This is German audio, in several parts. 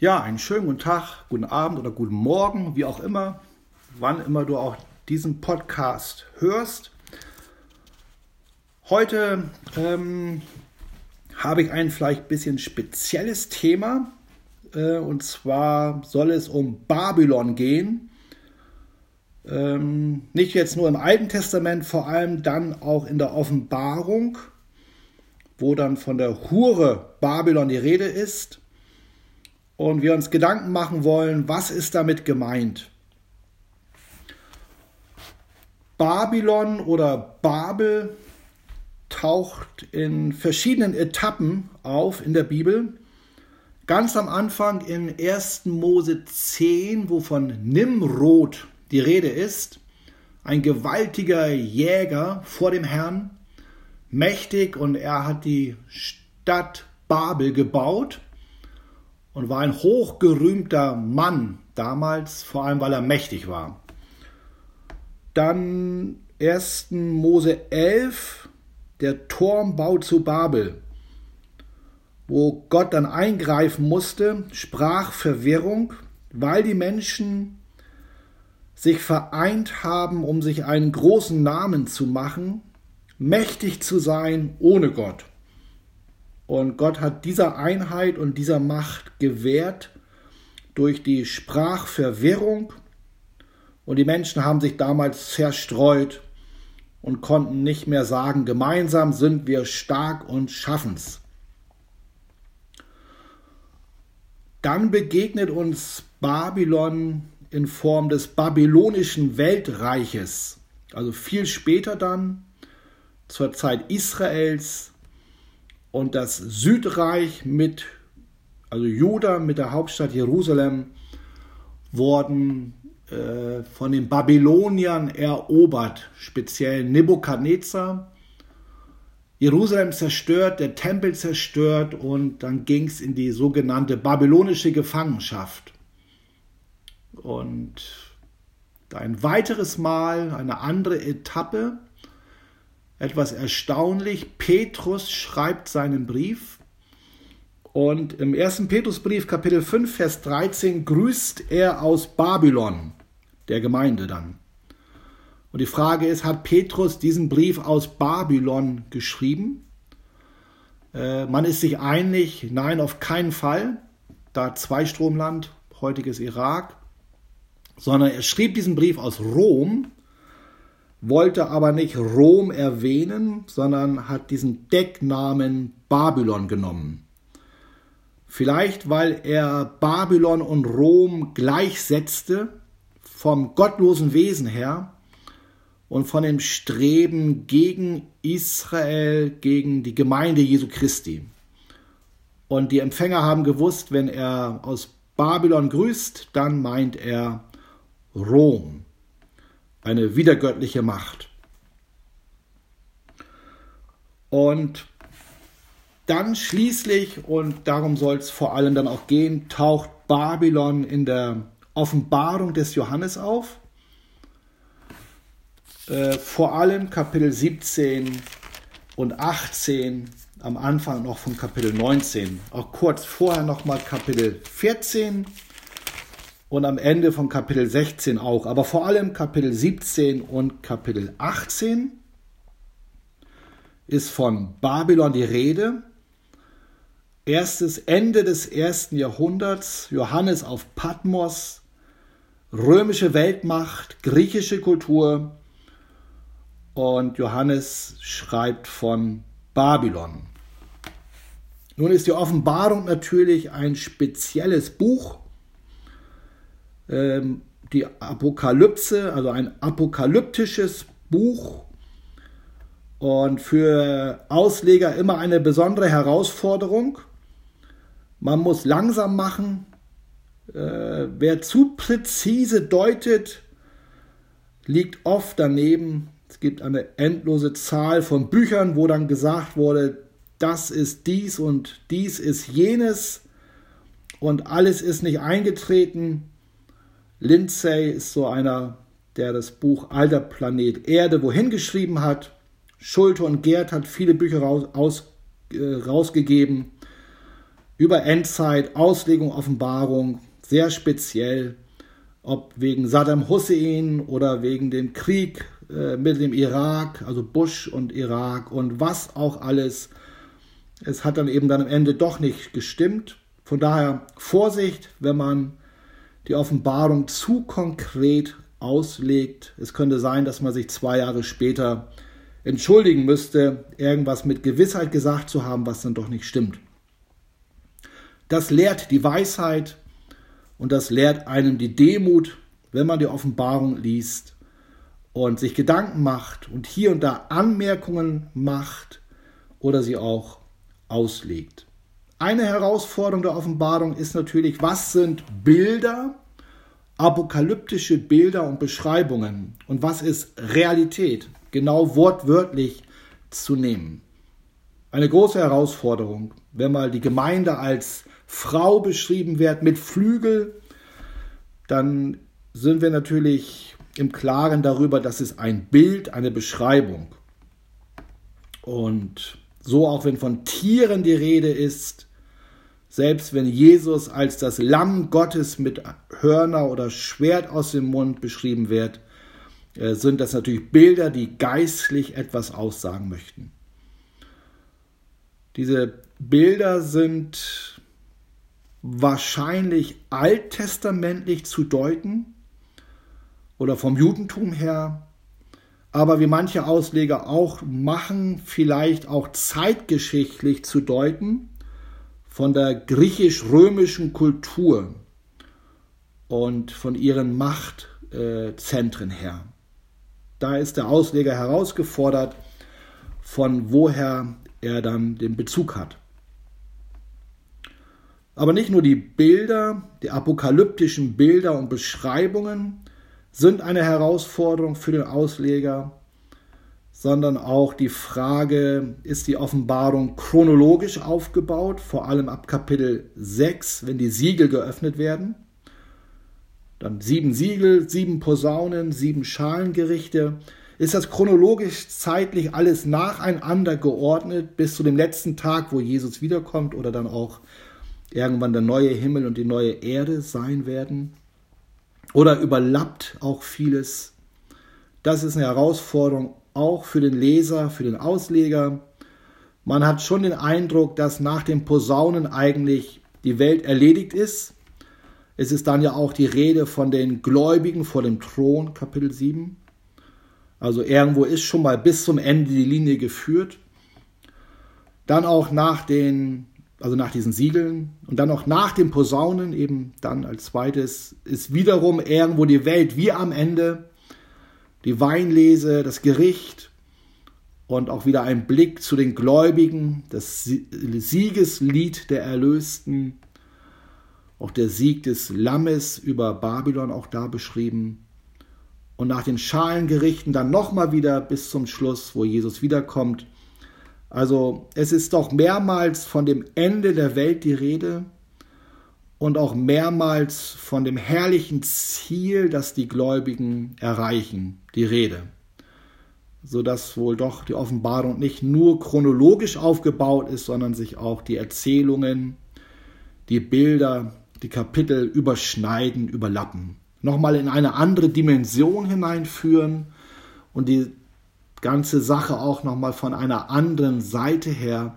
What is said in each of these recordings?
Ja, einen schönen guten Tag, guten Abend oder guten Morgen, wie auch immer, wann immer du auch diesen Podcast hörst. Heute ähm, habe ich ein vielleicht ein bisschen spezielles Thema. Äh, und zwar soll es um Babylon gehen. Ähm, nicht jetzt nur im Alten Testament, vor allem dann auch in der Offenbarung, wo dann von der Hure Babylon die Rede ist und wir uns Gedanken machen wollen, was ist damit gemeint? Babylon oder Babel taucht in verschiedenen Etappen auf in der Bibel. Ganz am Anfang in 1. Mose 10, wo von Nimrod die Rede ist, ein gewaltiger Jäger vor dem Herrn, mächtig und er hat die Stadt Babel gebaut und war ein hochgerühmter Mann damals, vor allem weil er mächtig war. Dann 1. Mose 11, der Turmbau zu Babel, wo Gott dann eingreifen musste, sprach Verwirrung, weil die Menschen sich vereint haben, um sich einen großen Namen zu machen, mächtig zu sein ohne Gott. Und Gott hat dieser Einheit und dieser Macht gewährt durch die Sprachverwirrung. Und die Menschen haben sich damals zerstreut und konnten nicht mehr sagen, gemeinsam sind wir stark und schaffen's. Dann begegnet uns Babylon in Form des babylonischen Weltreiches, also viel später dann, zur Zeit Israels, und das Südreich mit, also Juda mit der Hauptstadt Jerusalem, wurden äh, von den Babyloniern erobert, speziell Nebukadnezar. Jerusalem zerstört, der Tempel zerstört und dann ging es in die sogenannte babylonische Gefangenschaft. Und ein weiteres Mal, eine andere Etappe, etwas erstaunlich. Petrus schreibt seinen Brief und im ersten Petrusbrief, Kapitel 5, Vers 13, grüßt er aus Babylon, der Gemeinde dann. Und die Frage ist, hat Petrus diesen Brief aus Babylon geschrieben? Äh, man ist sich einig, nein, auf keinen Fall, da Zweistromland, heutiges Irak, sondern er schrieb diesen Brief aus Rom wollte aber nicht Rom erwähnen, sondern hat diesen Decknamen Babylon genommen. Vielleicht weil er Babylon und Rom gleichsetzte vom gottlosen Wesen her und von dem Streben gegen Israel, gegen die Gemeinde Jesu Christi. Und die Empfänger haben gewusst, wenn er aus Babylon grüßt, dann meint er Rom eine wiedergöttliche Macht. Und dann schließlich, und darum soll es vor allem dann auch gehen, taucht Babylon in der Offenbarung des Johannes auf. Äh, vor allem Kapitel 17 und 18, am Anfang noch von Kapitel 19. Auch kurz vorher nochmal Kapitel 14 und am Ende von Kapitel 16 auch, aber vor allem Kapitel 17 und Kapitel 18 ist von Babylon die Rede. Erstes Ende des ersten Jahrhunderts, Johannes auf Patmos, römische Weltmacht, griechische Kultur und Johannes schreibt von Babylon. Nun ist die Offenbarung natürlich ein spezielles Buch, ähm, die Apokalypse, also ein apokalyptisches Buch und für Ausleger immer eine besondere Herausforderung. Man muss langsam machen. Äh, wer zu präzise deutet, liegt oft daneben. Es gibt eine endlose Zahl von Büchern, wo dann gesagt wurde, das ist dies und dies ist jenes und alles ist nicht eingetreten. Lindsay ist so einer, der das Buch Alter Planet Erde wohin geschrieben hat. Schulte und Gerd hat viele Bücher raus, aus, äh, rausgegeben. über Endzeit, Auslegung, Offenbarung, sehr speziell, ob wegen Saddam Hussein oder wegen dem Krieg äh, mit dem Irak, also Bush und Irak und was auch alles. Es hat dann eben dann am Ende doch nicht gestimmt. Von daher Vorsicht, wenn man die Offenbarung zu konkret auslegt. Es könnte sein, dass man sich zwei Jahre später entschuldigen müsste, irgendwas mit Gewissheit gesagt zu haben, was dann doch nicht stimmt. Das lehrt die Weisheit und das lehrt einem die Demut, wenn man die Offenbarung liest und sich Gedanken macht und hier und da Anmerkungen macht oder sie auch auslegt. Eine Herausforderung der Offenbarung ist natürlich, was sind Bilder, apokalyptische Bilder und Beschreibungen und was ist Realität, genau wortwörtlich zu nehmen. Eine große Herausforderung, wenn mal die Gemeinde als Frau beschrieben wird mit Flügel, dann sind wir natürlich im Klaren darüber, dass es ein Bild, eine Beschreibung. Und so auch wenn von Tieren die Rede ist, selbst wenn Jesus als das Lamm Gottes mit Hörner oder Schwert aus dem Mund beschrieben wird, äh, sind das natürlich Bilder, die geistlich etwas aussagen möchten. Diese Bilder sind wahrscheinlich alttestamentlich zu deuten oder vom Judentum her, aber wie manche Ausleger auch machen, vielleicht auch zeitgeschichtlich zu deuten von der griechisch-römischen Kultur und von ihren Machtzentren her. Da ist der Ausleger herausgefordert, von woher er dann den Bezug hat. Aber nicht nur die Bilder, die apokalyptischen Bilder und Beschreibungen sind eine Herausforderung für den Ausleger, sondern auch die Frage, ist die Offenbarung chronologisch aufgebaut, vor allem ab Kapitel 6, wenn die Siegel geöffnet werden. Dann sieben Siegel, sieben Posaunen, sieben Schalengerichte. Ist das chronologisch zeitlich alles nacheinander geordnet bis zu dem letzten Tag, wo Jesus wiederkommt oder dann auch irgendwann der neue Himmel und die neue Erde sein werden? Oder überlappt auch vieles? Das ist eine Herausforderung auch für den Leser, für den Ausleger. Man hat schon den Eindruck, dass nach den Posaunen eigentlich die Welt erledigt ist. Es ist dann ja auch die Rede von den Gläubigen vor dem Thron, Kapitel 7. Also irgendwo ist schon mal bis zum Ende die Linie geführt. Dann auch nach den, also nach diesen Siegeln und dann auch nach den Posaunen, eben dann als zweites, ist wiederum irgendwo die Welt wie am Ende die Weinlese, das Gericht und auch wieder ein Blick zu den Gläubigen, das Siegeslied der Erlösten, auch der Sieg des Lammes über Babylon auch da beschrieben. Und nach den Schalengerichten dann nochmal wieder bis zum Schluss, wo Jesus wiederkommt. Also es ist doch mehrmals von dem Ende der Welt die Rede und auch mehrmals von dem herrlichen Ziel, das die Gläubigen erreichen, die Rede, sodass wohl doch die Offenbarung nicht nur chronologisch aufgebaut ist, sondern sich auch die Erzählungen, die Bilder, die Kapitel überschneiden, überlappen, nochmal in eine andere Dimension hineinführen und die ganze Sache auch nochmal von einer anderen Seite her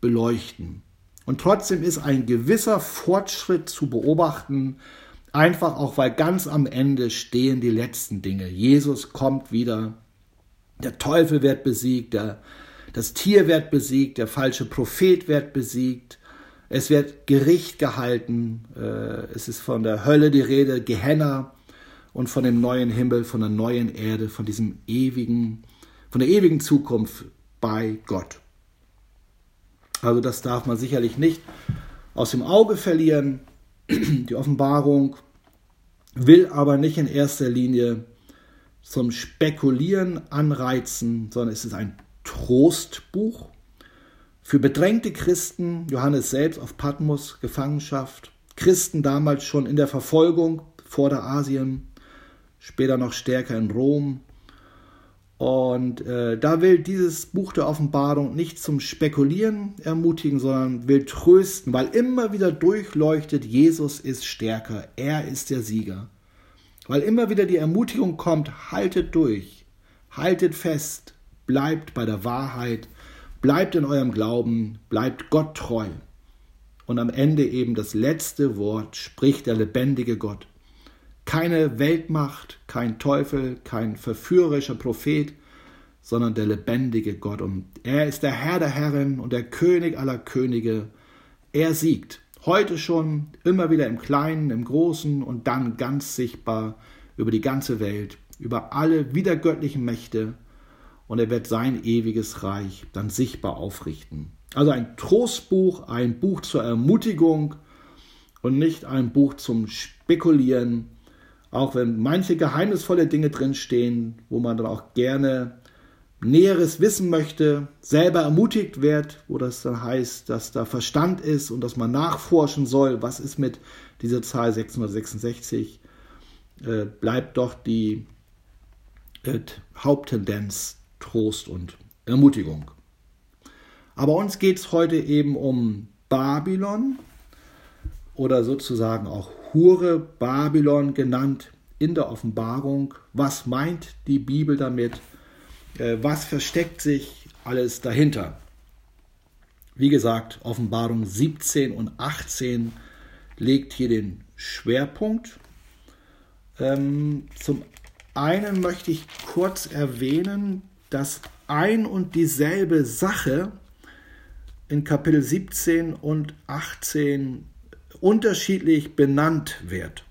beleuchten. Und trotzdem ist ein gewisser Fortschritt zu beobachten, einfach auch weil ganz am Ende stehen die letzten Dinge. Jesus kommt wieder, der Teufel wird besiegt, der, das Tier wird besiegt, der falsche Prophet wird besiegt, es wird Gericht gehalten, äh, es ist von der Hölle die Rede, Gehenna und von dem neuen Himmel, von der neuen Erde, von diesem ewigen, von der ewigen Zukunft bei Gott. Also das darf man sicherlich nicht aus dem Auge verlieren. Die Offenbarung will aber nicht in erster Linie zum Spekulieren anreizen, sondern es ist ein Trostbuch für bedrängte Christen, Johannes selbst auf Patmos, Gefangenschaft, Christen damals schon in der Verfolgung vor der Asien, später noch stärker in Rom Und äh, da will dieses Buch der Offenbarung nicht zum Spekulieren ermutigen, sondern will trösten, weil immer wieder durchleuchtet, Jesus ist stärker, er ist der Sieger. Weil immer wieder die Ermutigung kommt, haltet durch, haltet fest, bleibt bei der Wahrheit, bleibt in eurem Glauben, bleibt Gott treu. Und am Ende eben das letzte Wort spricht der lebendige Gott. Keine Weltmacht, kein Teufel, kein verführerischer Prophet, sondern der lebendige Gott. Und er ist der Herr der Herren und der König aller Könige. Er siegt. Heute schon, immer wieder im Kleinen, im Großen und dann ganz sichtbar über die ganze Welt, über alle wiedergöttlichen Mächte. Und er wird sein ewiges Reich dann sichtbar aufrichten. Also ein Trostbuch, ein Buch zur Ermutigung und nicht ein Buch zum Spekulieren, auch wenn manche geheimnisvolle Dinge drinstehen, wo man dann auch gerne Näheres wissen möchte, selber ermutigt wird, wo das dann heißt, dass da Verstand ist und dass man nachforschen soll, was ist mit dieser Zahl 666, äh, bleibt doch die äh, Haupttendenz Trost und Ermutigung. Aber uns geht es heute eben um Babylon oder sozusagen auch Hure Babylon genannt in der Offenbarung. Was meint die Bibel damit? Äh, was versteckt sich alles dahinter? Wie gesagt, Offenbarung 17 und 18 legt hier den Schwerpunkt. Ähm, zum einen möchte ich kurz erwähnen, dass ein und dieselbe Sache in Kapitel 17 und 18 unterschiedlich benannt wird.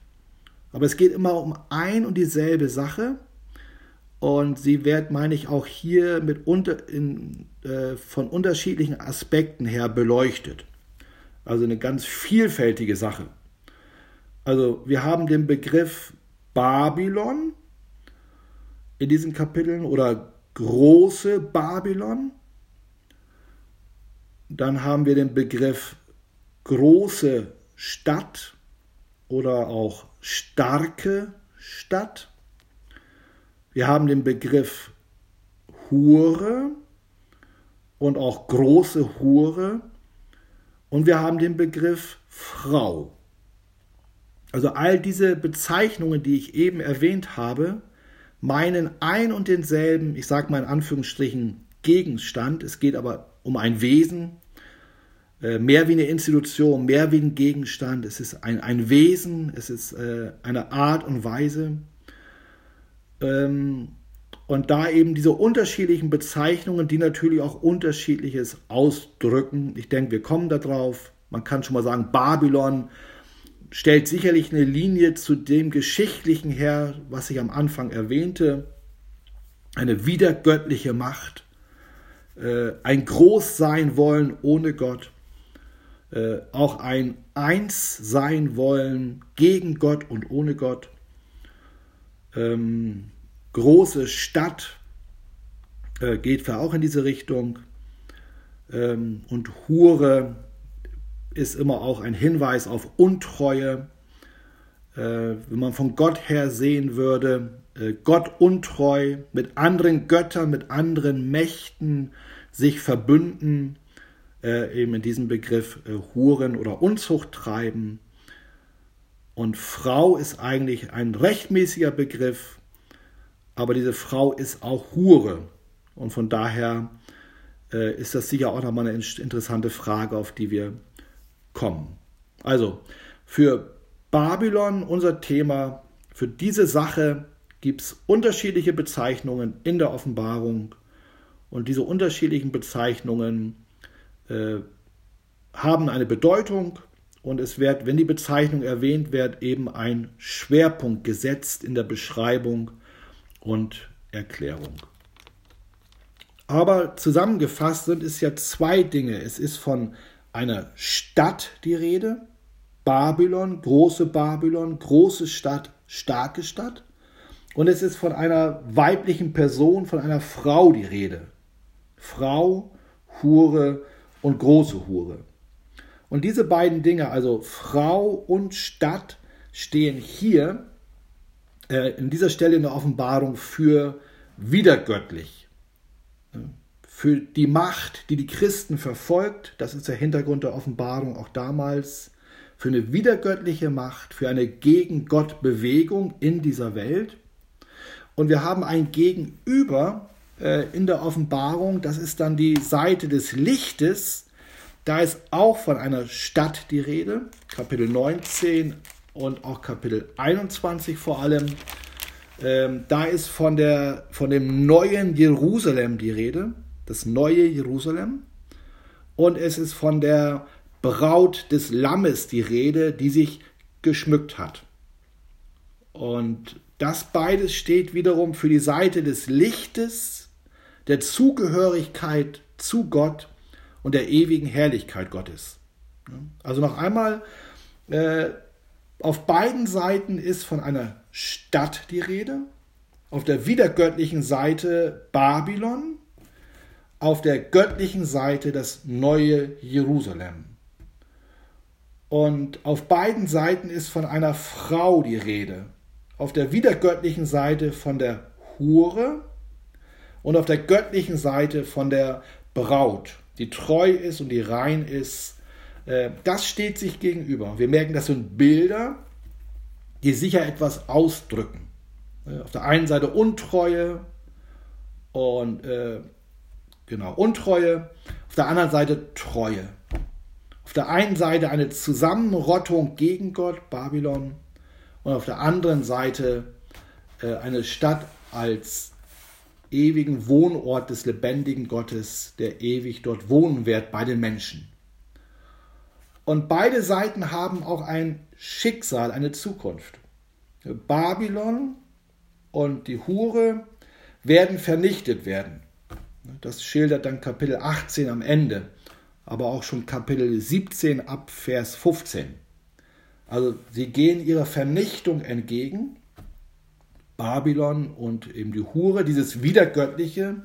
Aber es geht immer um ein und dieselbe Sache. Und sie wird, meine ich, auch hier mit unter, in, äh, von unterschiedlichen Aspekten her beleuchtet. Also eine ganz vielfältige Sache. Also wir haben den Begriff Babylon in diesen Kapiteln oder große Babylon. Dann haben wir den Begriff große Stadt oder auch starke Stadt. Wir haben den Begriff Hure und auch große Hure. Und wir haben den Begriff Frau. Also all diese Bezeichnungen, die ich eben erwähnt habe, meinen ein und denselben, ich sage mal in Anführungsstrichen, Gegenstand. Es geht aber um ein Wesen, mehr wie eine Institution, mehr wie ein Gegenstand. Es ist ein, ein Wesen, es ist äh, eine Art und Weise. Ähm, und da eben diese unterschiedlichen Bezeichnungen, die natürlich auch unterschiedliches ausdrücken. Ich denke, wir kommen darauf. Man kann schon mal sagen, Babylon stellt sicherlich eine Linie zu dem Geschichtlichen her, was ich am Anfang erwähnte. Eine wiedergöttliche Macht, äh, ein Großsein wollen ohne Gott. Äh, auch ein Eins sein wollen gegen Gott und ohne Gott. Ähm, große Stadt äh, geht auch in diese Richtung. Ähm, und Hure ist immer auch ein Hinweis auf Untreue. Äh, wenn man von Gott her sehen würde, äh, Gott untreu, mit anderen Göttern, mit anderen Mächten sich verbünden, äh, eben in diesem Begriff äh, Huren oder Unzucht treiben. Und Frau ist eigentlich ein rechtmäßiger Begriff, aber diese Frau ist auch Hure. Und von daher äh, ist das sicher auch nochmal eine interessante Frage, auf die wir kommen. Also, für Babylon, unser Thema, für diese Sache gibt es unterschiedliche Bezeichnungen in der Offenbarung. Und diese unterschiedlichen Bezeichnungen äh, haben eine Bedeutung und es wird, wenn die Bezeichnung erwähnt wird, eben ein Schwerpunkt gesetzt in der Beschreibung und Erklärung. Aber zusammengefasst sind es ja zwei Dinge. Es ist von einer Stadt die Rede, Babylon, große Babylon, große Stadt, starke Stadt. Und es ist von einer weiblichen Person, von einer Frau die Rede. Frau, Hure, und große Hure. Und diese beiden Dinge, also Frau und Stadt, stehen hier äh, in dieser Stelle in der Offenbarung für wiedergöttlich. Für die Macht, die die Christen verfolgt, das ist der Hintergrund der Offenbarung auch damals, für eine wiedergöttliche Macht, für eine gegen Gott Bewegung in dieser Welt. Und wir haben ein Gegenüber äh, in der Offenbarung, das ist dann die Seite des Lichtes. Da ist auch von einer Stadt die Rede, Kapitel 19 und auch Kapitel 21 vor allem. Ähm, da ist von, der, von dem neuen Jerusalem die Rede, das neue Jerusalem. Und es ist von der Braut des Lammes die Rede, die sich geschmückt hat. Und das beides steht wiederum für die Seite des Lichtes, der Zugehörigkeit zu Gott und der ewigen Herrlichkeit Gottes. Also noch einmal, äh, auf beiden Seiten ist von einer Stadt die Rede, auf der wiedergöttlichen Seite Babylon, auf der göttlichen Seite das neue Jerusalem. Und auf beiden Seiten ist von einer Frau die Rede, auf der wiedergöttlichen Seite von der Hure und auf der göttlichen Seite von der Braut, die treu ist und die rein ist. Äh, das steht sich gegenüber. Wir merken, das sind Bilder, die sicher etwas ausdrücken. Äh, auf der einen Seite Untreue und äh, genau Untreue, auf der anderen Seite Treue. Auf der einen Seite eine Zusammenrottung gegen Gott, Babylon, und auf der anderen Seite eine Stadt als ewigen Wohnort des lebendigen Gottes, der ewig dort wohnen wird bei den Menschen. Und beide Seiten haben auch ein Schicksal, eine Zukunft. Babylon und die Hure werden vernichtet werden. Das schildert dann Kapitel 18 am Ende, aber auch schon Kapitel 17 ab Vers 15. Also sie gehen ihrer Vernichtung entgegen. Babylon und eben die Hure, dieses Wiedergöttliche,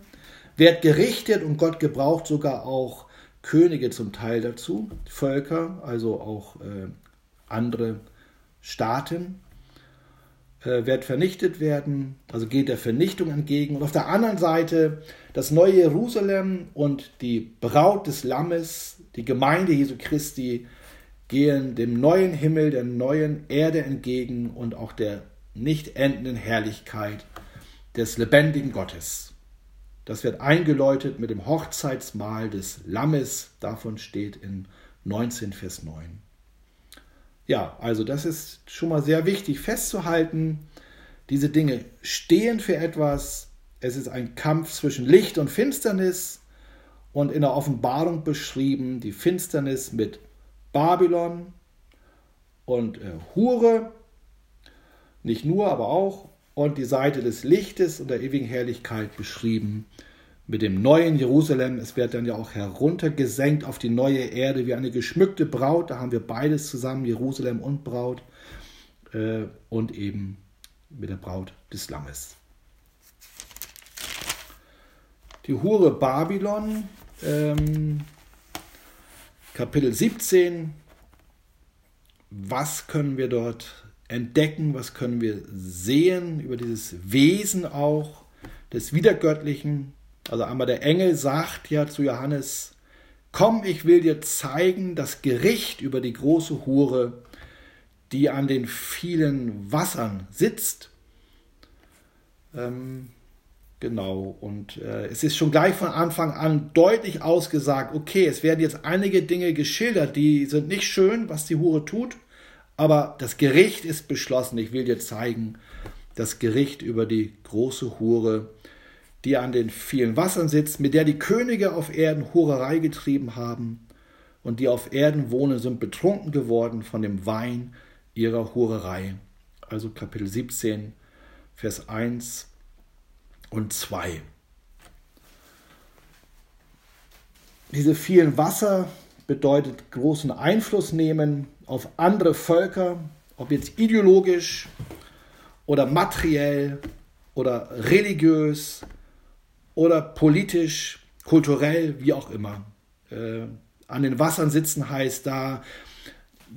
wird gerichtet und Gott gebraucht sogar auch Könige zum Teil dazu, Völker, also auch äh, andere Staaten, äh, wird vernichtet werden, also geht der Vernichtung entgegen. Und auf der anderen Seite das neue Jerusalem und die Braut des Lammes, die Gemeinde Jesu Christi, gehen dem neuen Himmel, der neuen Erde entgegen und auch der nicht endenden Herrlichkeit des lebendigen Gottes. Das wird eingeläutet mit dem Hochzeitsmahl des Lammes, davon steht in 19 Vers 9. Ja, also das ist schon mal sehr wichtig festzuhalten. Diese Dinge stehen für etwas. Es ist ein Kampf zwischen Licht und Finsternis und in der Offenbarung beschrieben die Finsternis mit Babylon und äh, Hure, nicht nur, aber auch, und die Seite des Lichtes und der ewigen Herrlichkeit beschrieben mit dem neuen Jerusalem. Es wird dann ja auch heruntergesenkt auf die neue Erde wie eine geschmückte Braut. Da haben wir beides zusammen, Jerusalem und Braut äh, und eben mit der Braut des Lammes. Die Hure Babylon ähm, Kapitel 17. Was können wir dort entdecken? Was können wir sehen über dieses Wesen auch des Wiedergöttlichen? Also einmal der Engel sagt ja zu Johannes, komm, ich will dir zeigen das Gericht über die große Hure, die an den vielen Wassern sitzt. Ähm, Genau, und äh, es ist schon gleich von Anfang an deutlich ausgesagt, okay, es werden jetzt einige Dinge geschildert, die sind nicht schön, was die Hure tut, aber das Gericht ist beschlossen. Ich will dir zeigen, das Gericht über die große Hure, die an den vielen Wassern sitzt, mit der die Könige auf Erden Hurerei getrieben haben und die auf Erden wohnen, sind betrunken geworden von dem Wein ihrer Hurerei. Also Kapitel 17, Vers 1 und 2. Diese vielen Wasser bedeutet großen Einfluss nehmen auf andere Völker, ob jetzt ideologisch oder materiell oder religiös oder politisch, kulturell, wie auch immer. Äh, an den Wassern sitzen heißt da,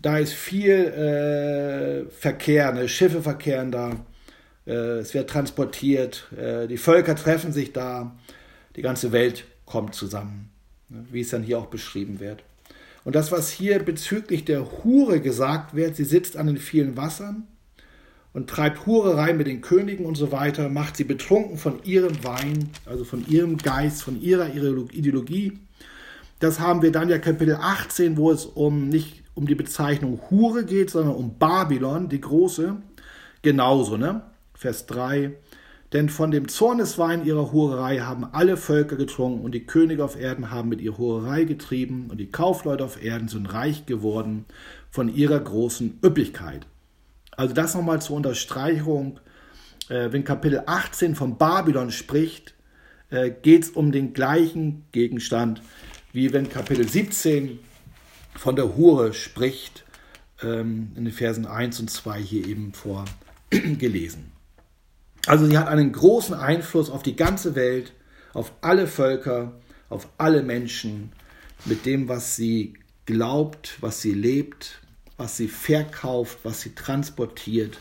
da ist viel äh, Verkehr, ne? Schiffe verkehren da äh, es wird transportiert, äh, die Völker treffen sich da, die ganze Welt kommt zusammen, ne, wie es dann hier auch beschrieben wird. Und das, was hier bezüglich der Hure gesagt wird, sie sitzt an den vielen Wassern und treibt Hurerei mit den Königen und so weiter, macht sie betrunken von ihrem Wein, also von ihrem Geist, von ihrer Ideologie. Das haben wir dann ja Kapitel 18, wo es um nicht um die Bezeichnung Hure geht, sondern um Babylon, die große. Genauso, ne? Vers 3. Denn von dem Zorneswein ihrer Hurerei haben alle Völker getrunken und die Könige auf Erden haben mit ihrer Hurerei getrieben und die Kaufleute auf Erden sind reich geworden von ihrer großen Üppigkeit. Also das nochmal zur Unterstreichung. Äh, wenn Kapitel 18 von Babylon spricht, äh, geht es um den gleichen Gegenstand, wie wenn Kapitel 17 von der Hure spricht, ähm, in den Versen 1 und 2 hier eben vorgelesen. Also sie hat einen großen Einfluss auf die ganze Welt, auf alle Völker, auf alle Menschen, mit dem, was sie glaubt, was sie lebt, was sie verkauft, was sie transportiert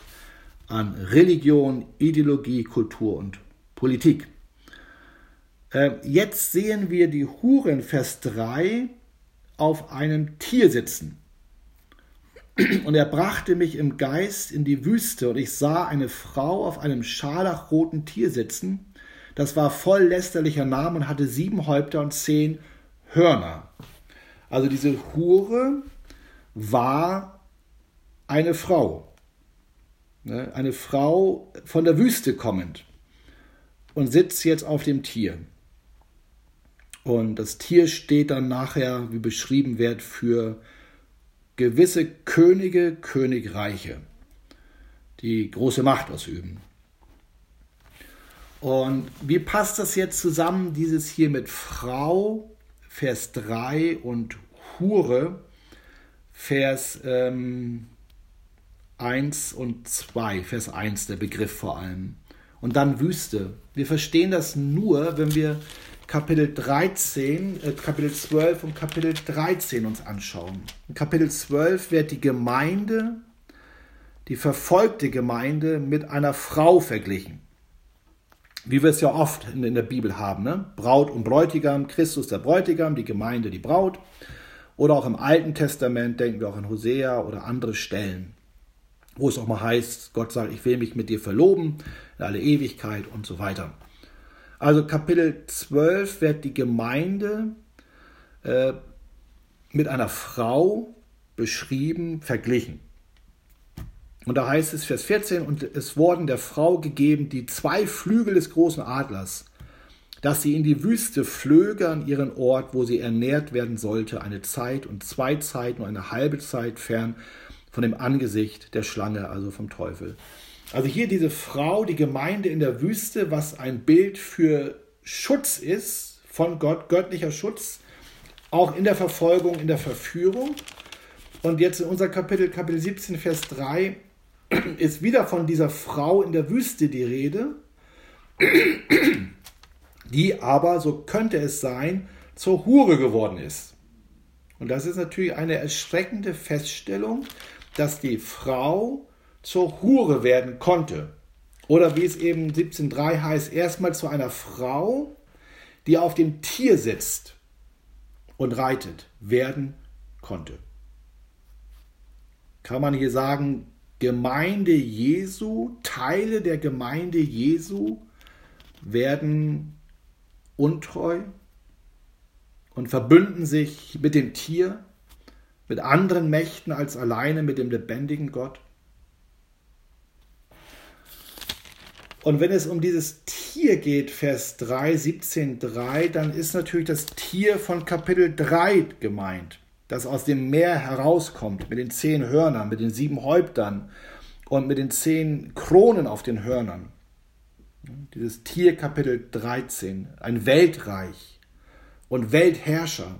an Religion, Ideologie, Kultur und Politik. Äh, jetzt sehen wir die Huren, Vers 3, auf einem Tier sitzen. Und er brachte mich im Geist in die Wüste, und ich sah eine Frau auf einem scharlachroten Tier sitzen. Das war voll lästerlicher Namen und hatte sieben Häupter und zehn Hörner. Also diese Hure war eine Frau. Ne, eine Frau von der Wüste kommend und sitzt jetzt auf dem Tier. Und das Tier steht dann nachher, wie beschrieben wird, für gewisse Könige, Königreiche, die große Macht ausüben. Und wie passt das jetzt zusammen, dieses hier mit Frau, Vers 3 und Hure, Vers ähm, 1 und 2, Vers 1, der Begriff vor allem. Und dann Wüste. Wir verstehen das nur, wenn wir Kapitel 13, äh, Kapitel 12 und Kapitel 13 uns anschauen. In Kapitel 12 wird die Gemeinde, die verfolgte Gemeinde mit einer Frau verglichen. Wie wir es ja oft in, in der Bibel haben. Ne? Braut und Bräutigam, Christus der Bräutigam, die Gemeinde die Braut. Oder auch im Alten Testament denken wir auch an Hosea oder andere Stellen, wo es auch mal heißt, Gott sagt, ich will mich mit dir verloben in alle Ewigkeit und so weiter. Also Kapitel 12 wird die Gemeinde äh, mit einer Frau beschrieben, verglichen. Und da heißt es, Vers 14, und es wurden der Frau gegeben die zwei Flügel des großen Adlers, dass sie in die Wüste flöge an ihren Ort, wo sie ernährt werden sollte, eine Zeit und zwei Zeiten und eine halbe Zeit fern von dem Angesicht der Schlange, also vom Teufel. Also hier diese Frau, die Gemeinde in der Wüste, was ein Bild für Schutz ist, von Gott, göttlicher Schutz, auch in der Verfolgung, in der Verführung. Und jetzt in unser Kapitel, Kapitel 17, Vers 3, ist wieder von dieser Frau in der Wüste die Rede, die aber, so könnte es sein, zur Hure geworden ist. Und das ist natürlich eine erschreckende Feststellung, dass die Frau zur Hure werden konnte. Oder wie es eben 17.3 heißt, erstmal zu einer Frau, die auf dem Tier sitzt und reitet, werden konnte. Kann man hier sagen, Gemeinde Jesu, Teile der Gemeinde Jesu werden untreu und verbünden sich mit dem Tier, mit anderen Mächten als alleine mit dem lebendigen Gott? Und wenn es um dieses Tier geht, Vers 3, 17, 3, dann ist natürlich das Tier von Kapitel 3 gemeint, das aus dem Meer herauskommt, mit den zehn Hörnern, mit den sieben Häuptern und mit den zehn Kronen auf den Hörnern. Dieses Tier Kapitel 13, ein Weltreich und Weltherrscher,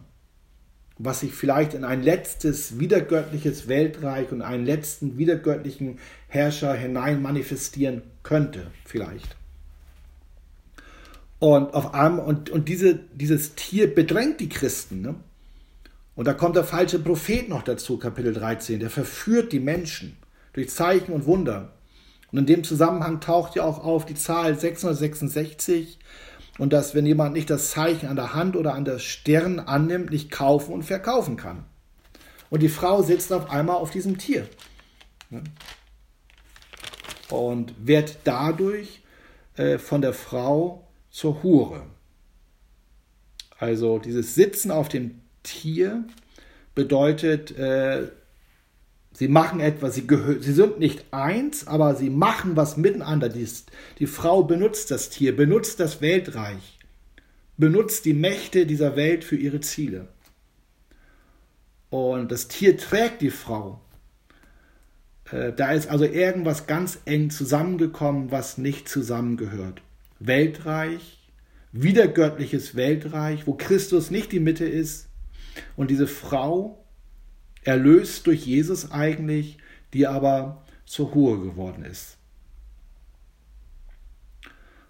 was sich vielleicht in ein letztes wiedergöttliches Weltreich und einen letzten wiedergöttlichen Herrscher hinein manifestieren könnte, vielleicht. Und auf einmal, und, und diese, dieses Tier bedrängt die Christen. Ne? Und da kommt der falsche Prophet noch dazu, Kapitel 13, der verführt die Menschen durch Zeichen und Wunder. Und in dem Zusammenhang taucht ja auch auf die Zahl 666 und dass, wenn jemand nicht das Zeichen an der Hand oder an der Stirn annimmt, nicht kaufen und verkaufen kann. Und die Frau sitzt auf einmal auf diesem Tier und wird dadurch äh, von der Frau zur Hure. Also dieses Sitzen auf dem Tier bedeutet, äh, sie machen etwas, sie, sie sind nicht eins, aber sie machen was miteinander. Die, die Frau benutzt das Tier, benutzt das Weltreich, benutzt die Mächte dieser Welt für ihre Ziele. Und das Tier trägt die Frau. Äh, da ist also irgendwas ganz eng zusammengekommen, was nicht zusammengehört. Weltreich, wiedergöttliches Weltreich, wo Christus nicht die Mitte ist und diese Frau erlöst durch Jesus eigentlich, die aber zur Hure geworden ist.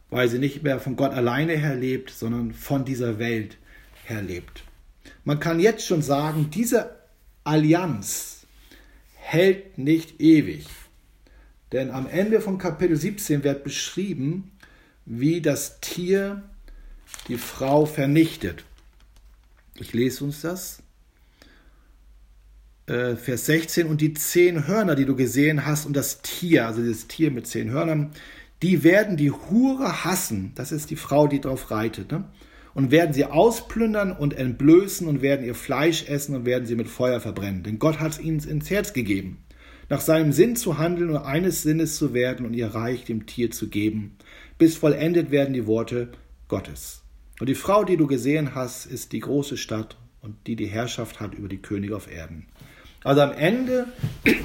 Weil sie nicht mehr von Gott alleine her lebt, sondern von dieser Welt her lebt. Man kann jetzt schon sagen, diese Allianz hält nicht ewig. Denn am Ende von Kapitel 17 wird beschrieben, wie das Tier die Frau vernichtet. Ich lese uns das. Äh, Vers 16, und die zehn Hörner, die du gesehen hast, und das Tier, also dieses Tier mit zehn Hörnern, die werden die Hure hassen. Das ist die Frau, die drauf reitet. Ne? Und werden sie ausplündern und entblößen und werden ihr Fleisch essen und werden sie mit Feuer verbrennen. Denn Gott hat es ihnen ins Herz gegeben, nach seinem Sinn zu handeln und eines Sinnes zu werden und ihr Reich dem Tier zu geben, bis vollendet werden die Worte Gottes. Und die Frau, die du gesehen hast, ist die große Stadt und die die Herrschaft hat über die Könige auf Erden. Also am Ende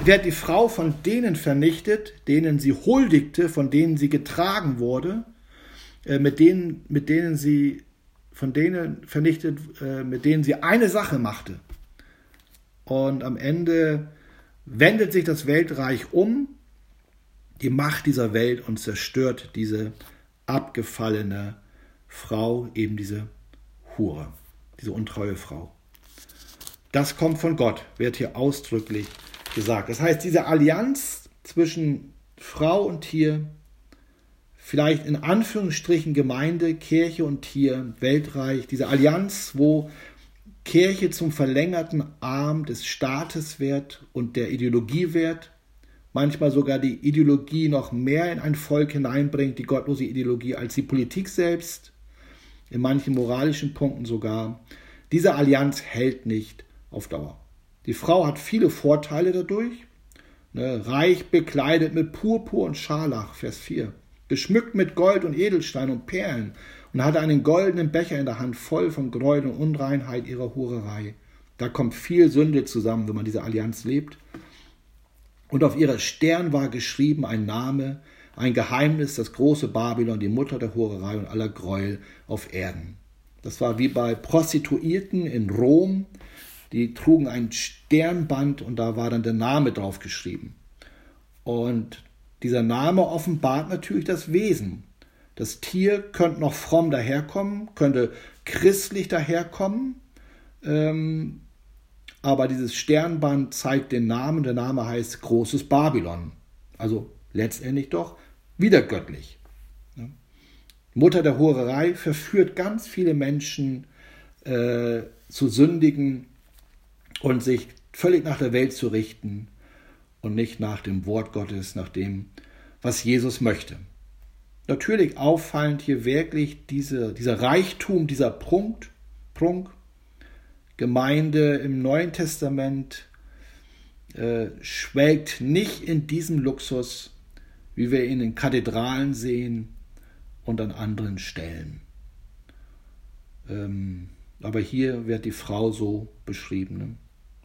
wird die Frau von denen vernichtet, denen sie huldigte, von denen sie getragen wurde, äh, mit denen, mit denen sie, von denen vernichtet, äh, mit denen sie eine Sache machte. Und am Ende wendet sich das Weltreich um, die Macht dieser Welt und zerstört diese abgefallene Frau, eben diese Hure, diese untreue Frau. Das kommt von Gott, wird hier ausdrücklich gesagt. Das heißt, diese Allianz zwischen Frau und Tier, vielleicht in Anführungsstrichen Gemeinde, Kirche und Tier, Weltreich, diese Allianz, wo Kirche zum verlängerten Arm des Staates wird und der Ideologie wird, manchmal sogar die Ideologie noch mehr in ein Volk hineinbringt, die gottlose Ideologie, als die Politik selbst, in manchen moralischen Punkten sogar. Diese Allianz hält nicht auf Dauer. Die Frau hat viele Vorteile dadurch. Ne, reich bekleidet mit Purpur und Scharlach, Vers 4. Geschmückt mit Gold und Edelstein und Perlen und hatte einen goldenen Becher in der Hand voll von Gräuel und Unreinheit ihrer Hurerei. Da kommt viel Sünde zusammen, wenn man diese Allianz lebt. Und auf ihrer Stern war geschrieben ein Name, ein Geheimnis, das große Babylon, die Mutter der Hurerei und aller Gräuel auf Erden. Das war wie bei Prostituierten in Rom, die trugen ein Sternband und da war dann der Name drauf geschrieben. Und dieser Name offenbart natürlich das Wesen. Das Tier könnte noch fromm daherkommen, könnte christlich daherkommen, ähm, aber dieses Sternband zeigt den Namen. Der Name heißt Großes Babylon. Also letztendlich doch wieder göttlich. Mutter der Hurerei verführt ganz viele Menschen äh, zu sündigen und sich völlig nach der Welt zu richten und nicht nach dem Wort Gottes, nach dem, was Jesus möchte. Natürlich auffallend hier wirklich diese, dieser Reichtum, dieser Prunk, Prunk. Gemeinde im Neuen Testament äh, schwelgt nicht in diesem Luxus, wie wir ihn in Kathedralen sehen und an anderen Stellen. Ähm, aber hier wird die Frau so beschrieben. Ne?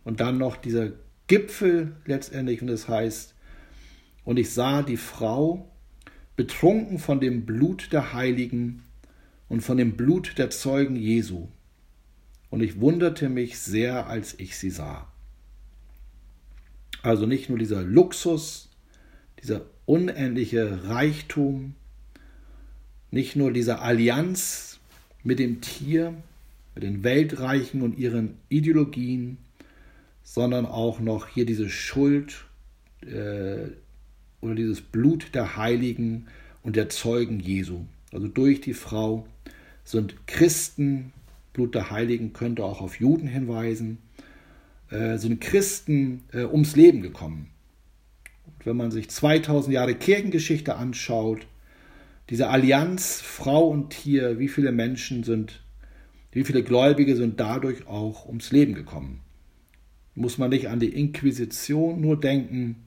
Und dann noch dieser Gipfel letztendlich, und das heißt, und ich sah die Frau betrunken von dem Blut der Heiligen und von dem Blut der Zeugen Jesu. Und ich wunderte mich sehr, als ich sie sah. Also nicht nur dieser Luxus, dieser unendliche Reichtum, nicht nur diese Allianz mit dem Tier, mit den Weltreichen und ihren Ideologien, sondern auch noch hier diese Schuld äh, oder dieses Blut der Heiligen und der Zeugen Jesu. Also durch die Frau sind Christen, Blut der Heiligen könnte auch auf Juden hinweisen, äh, sind Christen äh, ums Leben gekommen. Und wenn man sich 2000 Jahre Kirchengeschichte anschaut, diese Allianz Frau und Tier, wie viele Menschen sind, wie viele Gläubige sind dadurch auch ums Leben gekommen. Muss man nicht an die Inquisition nur denken,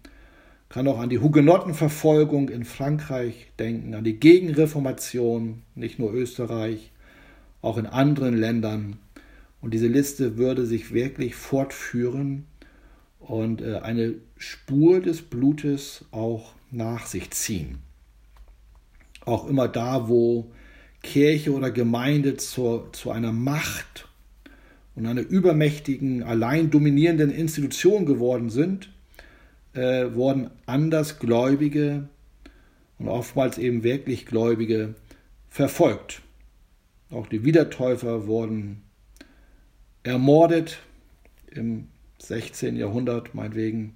kann auch an die Hugenottenverfolgung in Frankreich denken, an die Gegenreformation, nicht nur Österreich, auch in anderen Ländern. Und diese Liste würde sich wirklich fortführen und äh, eine Spur des Blutes auch nach sich ziehen. Auch immer da, wo Kirche oder Gemeinde zur, zu einer Macht und einer übermächtigen, allein dominierenden Institution geworden sind, äh, wurden Andersgläubige und oftmals eben wirklich Gläubige verfolgt. Auch die Wiedertäufer wurden ermordet im 16. Jahrhundert meinetwegen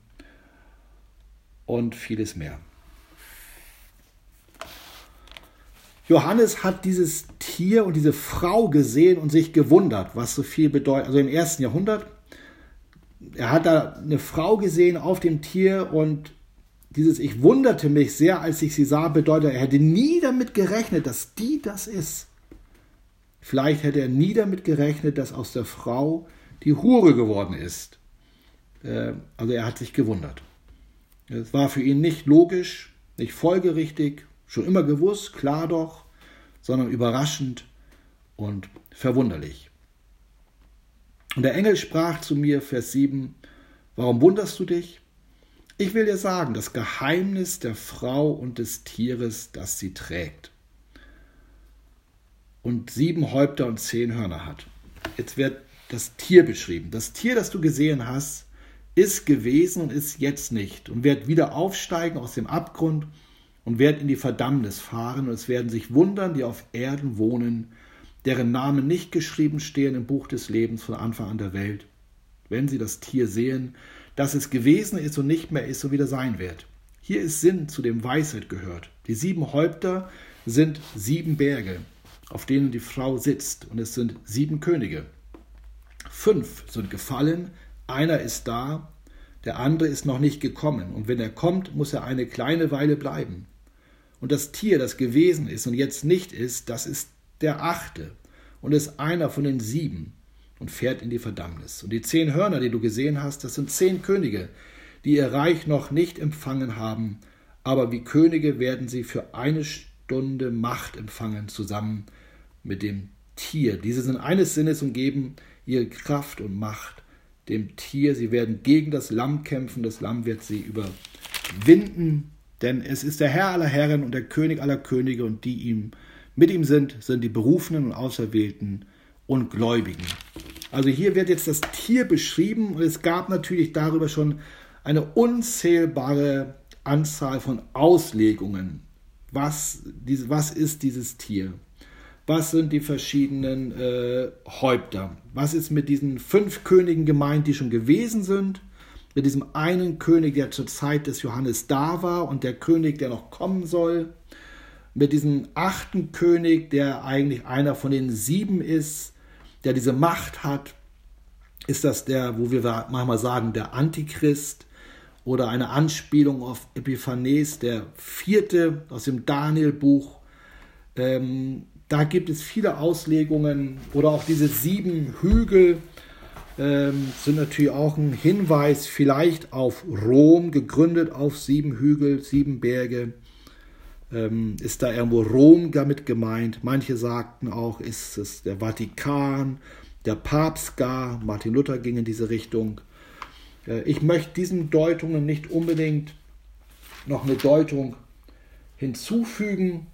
und vieles mehr. Johannes hat dieses Tier und diese Frau gesehen und sich gewundert, was so viel bedeutet. Also im ersten Jahrhundert, er hat da eine Frau gesehen auf dem Tier und dieses Ich wunderte mich sehr, als ich sie sah, bedeutet, er hätte nie damit gerechnet, dass die das ist. Vielleicht hätte er nie damit gerechnet, dass aus der Frau die Hure geworden ist. Äh, also er hat sich gewundert. Es war für ihn nicht logisch, nicht folgerichtig, schon immer gewusst, klar doch, sondern überraschend und verwunderlich. Und der Engel sprach zu mir, Vers 7, Warum wunderst du dich? Ich will dir sagen, das Geheimnis der Frau und des Tieres, das sie trägt und sieben Häupter und zehn Hörner hat. Jetzt wird das Tier beschrieben. Das Tier, das du gesehen hast, ist gewesen und ist jetzt nicht und wird wieder aufsteigen aus dem Abgrund und wird in die Verdammnis fahren und es werden sich wundern, die auf Erden wohnen, deren Namen nicht geschrieben stehen im Buch des Lebens von Anfang an der Welt, wenn sie das Tier sehen, dass es gewesen ist und nicht mehr ist und wieder sein wird. Hier ist Sinn, zu dem Weisheit gehört. Die sieben Häupter sind sieben Berge, auf denen die Frau sitzt, und es sind sieben Könige. Fünf sind gefallen, einer ist da, der andere ist noch nicht gekommen, und wenn er kommt, muss er eine kleine Weile bleiben. Und das Tier, das gewesen ist und jetzt nicht ist, das ist der achte und ist einer von den sieben und fährt in die Verdammnis. Und die zehn Hörner, die du gesehen hast, das sind zehn Könige, die ihr Reich noch nicht empfangen haben, aber wie Könige werden sie für eine Stunde Macht empfangen zusammen mit dem Tier. Diese sind eines Sinnes und geben ihre Kraft und Macht dem Tier. Sie werden gegen das Lamm kämpfen, das Lamm wird sie überwinden, denn es ist der Herr aller Herren und der König aller Könige und die ihm mit ihm sind, sind die Berufenen und Auserwählten und Gläubigen. Also hier wird jetzt das Tier beschrieben und es gab natürlich darüber schon eine unzählbare Anzahl von Auslegungen. Was, was ist dieses Tier? was sind die verschiedenen äh, Häupter? Was ist mit diesen fünf Königen gemeint, die schon gewesen sind? Mit diesem einen König, der zur Zeit des Johannes da war und der König, der noch kommen soll? Mit diesem achten König, der eigentlich einer von den sieben ist, der diese Macht hat? Ist das der, wo wir manchmal sagen, der Antichrist? Oder eine Anspielung auf Epiphanes, der vierte aus dem Daniel-Buch? Ähm, da gibt es viele Auslegungen oder auch diese sieben Hügel ähm, sind natürlich auch ein Hinweis vielleicht auf Rom, gegründet auf sieben Hügel, sieben Berge. Ähm, ist da irgendwo Rom damit gemeint? Manche sagten auch, ist es der Vatikan, der Papst gar. Martin Luther ging in diese Richtung. Äh, ich möchte diesen Deutungen nicht unbedingt noch eine Deutung hinzufügen.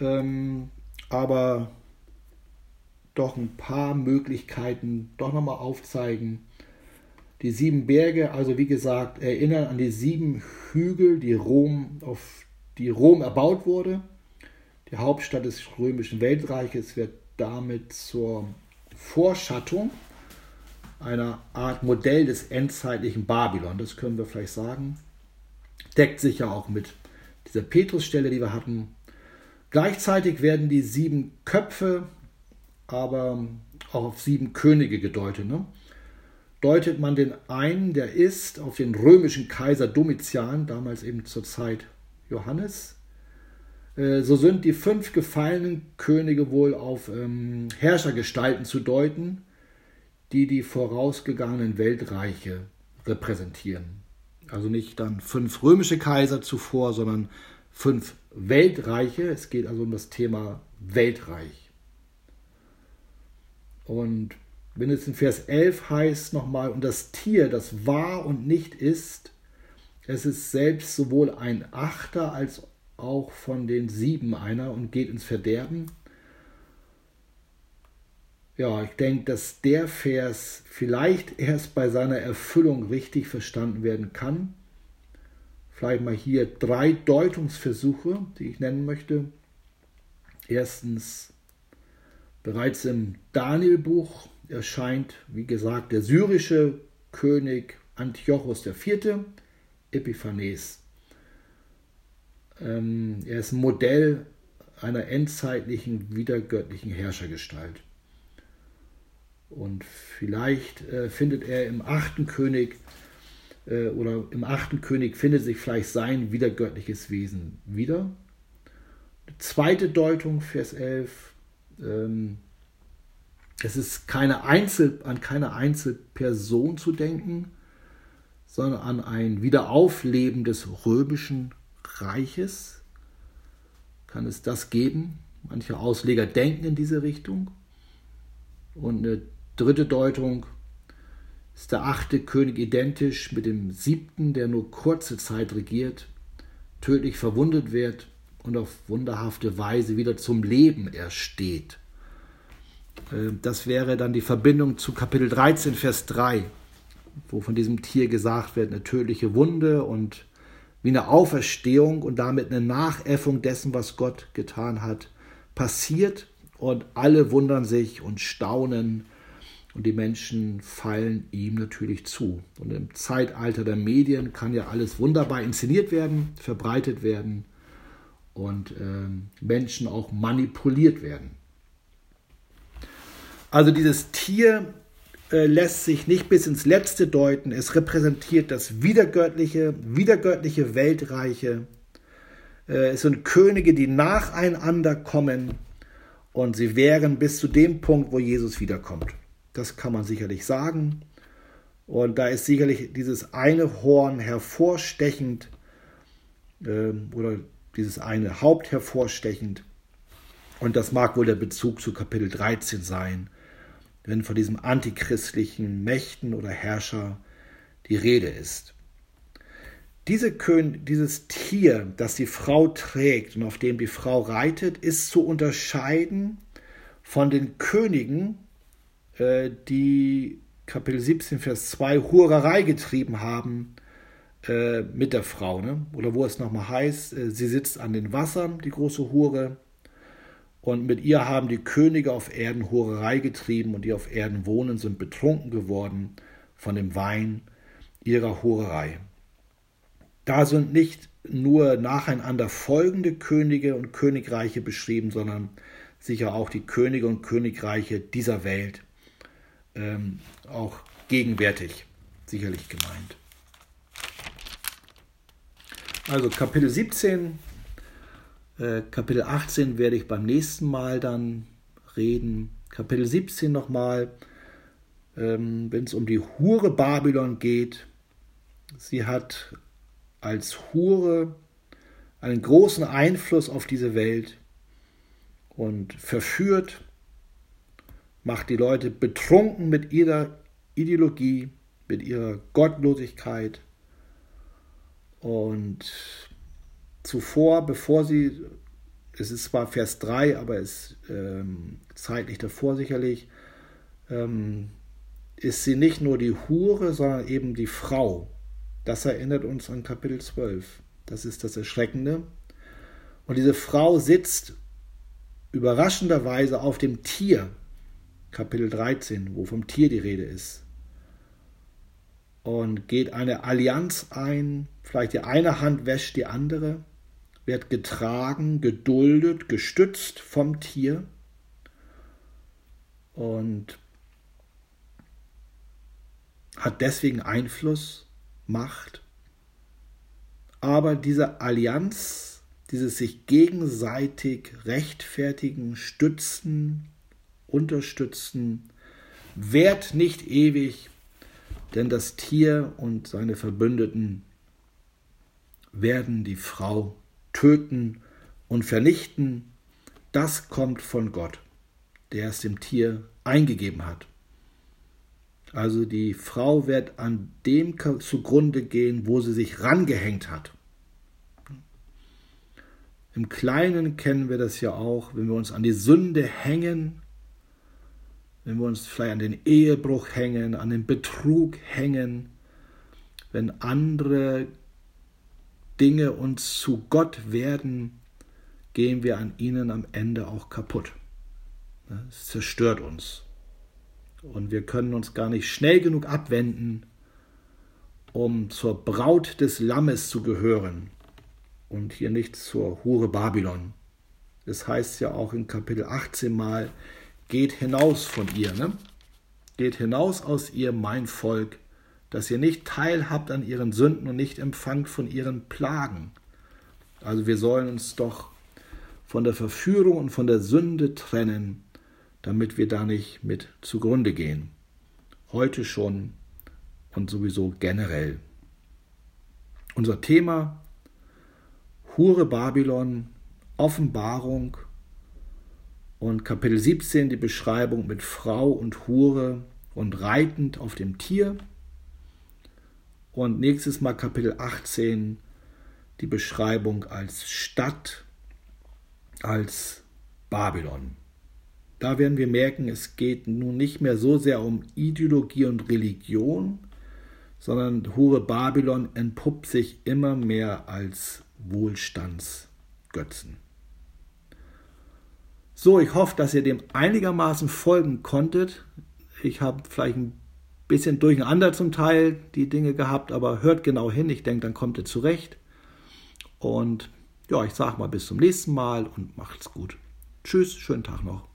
Ähm, aber doch ein paar Möglichkeiten doch nochmal aufzeigen. Die sieben Berge, also wie gesagt, erinnern an die sieben Hügel, die Rom, auf die Rom erbaut wurde. Die Hauptstadt des römischen Weltreiches wird damit zur Vorschattung einer Art Modell des endzeitlichen Babylon, das können wir vielleicht sagen. Deckt sich ja auch mit dieser Petrusstelle, die wir hatten. Gleichzeitig werden die sieben Köpfe aber auch auf sieben Könige gedeutet. Ne? Deutet man den einen, der ist, auf den römischen Kaiser Domitian, damals eben zur Zeit Johannes, äh, so sind die fünf gefallenen Könige wohl auf ähm, Herrschergestalten zu deuten, die die vorausgegangenen Weltreiche repräsentieren. Also nicht dann fünf römische Kaiser zuvor, sondern fünf Weltreiche. Es geht also um das Thema Weltreich. Und wenn es in Vers 11 heißt nochmal, und das Tier, das war und nicht ist, es ist selbst sowohl ein Achter als auch von den sieben einer und geht ins Verderben. Ja, ich denke, dass der Vers vielleicht erst bei seiner Erfüllung richtig verstanden werden kann. Vielleicht mal hier drei Deutungsversuche, die ich nennen möchte. Erstens, bereits im Danielbuch erscheint, wie gesagt, der syrische König Antiochus IV. Epiphanes. Ähm, er ist ein Modell einer endzeitlichen, wiedergöttlichen Herrschergestalt. Und vielleicht äh, findet er im achten König äh, oder im achten König findet sich vielleicht sein wiedergöttliches Wesen wieder. Die zweite Deutung, Vers 11. Ähm, es ist keine Einzel, an keine Einzelperson zu denken, sondern an ein Wiederaufleben des römischen Reiches. Kann es das geben? Manche Ausleger denken in diese Richtung. Und eine dritte Deutung ist der achte König identisch mit dem siebten, der nur kurze Zeit regiert, tödlich verwundet wird und auf wunderhafte Weise wieder zum Leben ersteht. Äh, das wäre dann die Verbindung zu Kapitel 13, Vers 3, wo von diesem Tier gesagt wird, eine tödliche Wunde und wie eine Auferstehung und damit eine Nachäffung dessen, was Gott getan hat, passiert und alle wundern sich und staunen und die Menschen fallen ihm natürlich zu. Und im Zeitalter der Medien kann ja alles wunderbar inszeniert werden, verbreitet werden und äh, Menschen auch manipuliert werden. Also dieses Tier äh, lässt sich nicht bis ins Letzte deuten. Es repräsentiert das wiedergöttliche, wiedergöttliche Weltreiche. Äh, es sind Könige, die nacheinander kommen und sie wären bis zu dem Punkt, wo Jesus wiederkommt. Das kann man sicherlich sagen. Und da ist sicherlich dieses eine Horn hervorstechend äh, oder dieses eine Haupt hervorstechend. Und das mag wohl der Bezug zu Kapitel 13 sein wenn von diesem antichristlichen Mächten oder Herrscher die Rede ist. Diese Kön dieses Tier, das die Frau trägt und auf dem die Frau reitet, ist zu unterscheiden von den Königen, äh, die Kapitel 17, Vers 2 Hurerei getrieben haben äh, mit der Frau. Ne? Oder wo es nochmal heißt, äh, sie sitzt an den Wassern, die große Hure, und mit ihr haben die Könige auf Erden Hurerei getrieben und die auf Erden wohnen, sind betrunken geworden von dem Wein ihrer Hurerei. Da sind nicht nur nacheinander folgende Könige und Königreiche beschrieben, sondern sicher auch die Könige und Königreiche dieser Welt, ähm, auch gegenwärtig sicherlich gemeint. Also Kapitel 17 äh, Kapitel 18 werde ich beim nächsten Mal dann reden. Kapitel 17 nochmal, ähm, wenn es um die Hure Babylon geht. Sie hat als Hure einen großen Einfluss auf diese Welt und verführt, macht die Leute betrunken mit ihrer Ideologie, mit ihrer Gottlosigkeit und zuvor, bevor sie, es ist zwar Vers 3, aber es ähm, zeitlich davor sicherlich, ähm, ist sie nicht nur die Hure, sondern eben die Frau. Das erinnert uns an Kapitel 12. Das ist das Erschreckende. Und diese Frau sitzt überraschenderweise auf dem Tier, Kapitel 13, wo vom Tier die Rede ist. Und geht eine Allianz ein. Vielleicht die eine Hand wäscht die andere, wird getragen, geduldet, gestützt vom Tier und hat deswegen Einfluss, Macht. Aber diese Allianz, dieses sich gegenseitig rechtfertigen, stützen, unterstützen, währt nicht ewig, denn das Tier und seine Verbündeten werden die Frau töten und vernichten. Das kommt von Gott, der es dem Tier eingegeben hat. Also die Frau wird an dem zugrunde gehen, wo sie sich rangehängt hat. Im Kleinen kennen wir das ja auch, wenn wir uns an die Sünde hängen, wenn wir uns vielleicht an den Ehebruch hängen, an den Betrug hängen, wenn andere Dinge uns zu Gott werden, gehen wir an ihnen am Ende auch kaputt. Es zerstört uns. Und wir können uns gar nicht schnell genug abwenden, um zur Braut des Lammes zu gehören und hier nicht zur Hure Babylon. Das heißt ja auch in Kapitel 18 mal, geht hinaus von ihr, ne? Geht hinaus aus ihr, mein Volk, dass ihr nicht teilhabt an ihren Sünden und nicht empfangt von ihren Plagen. Also wir sollen uns doch von der Verführung und von der Sünde trennen, damit wir da nicht mit zugrunde gehen. Heute schon und sowieso generell. Unser Thema Hure Babylon, Offenbarung und Kapitel 17 die Beschreibung mit Frau und Hure und reitend auf dem Tier. Und nächstes Mal Kapitel 18 die Beschreibung als Stadt, als Babylon. Da werden wir merken, es geht nun nicht mehr so sehr um Ideologie und Religion, sondern Hure Babylon entpuppt sich immer mehr als Wohlstandsgötzen. So, ich hoffe, dass ihr dem einigermaßen folgen konntet. Ich habe vielleicht ein bisschen durcheinander zum Teil die Dinge gehabt, aber hört genau hin. Ich denke, dann kommt ihr zurecht. Und ja, ich sage mal bis zum nächsten Mal und macht's gut. Tschüss, schönen Tag noch.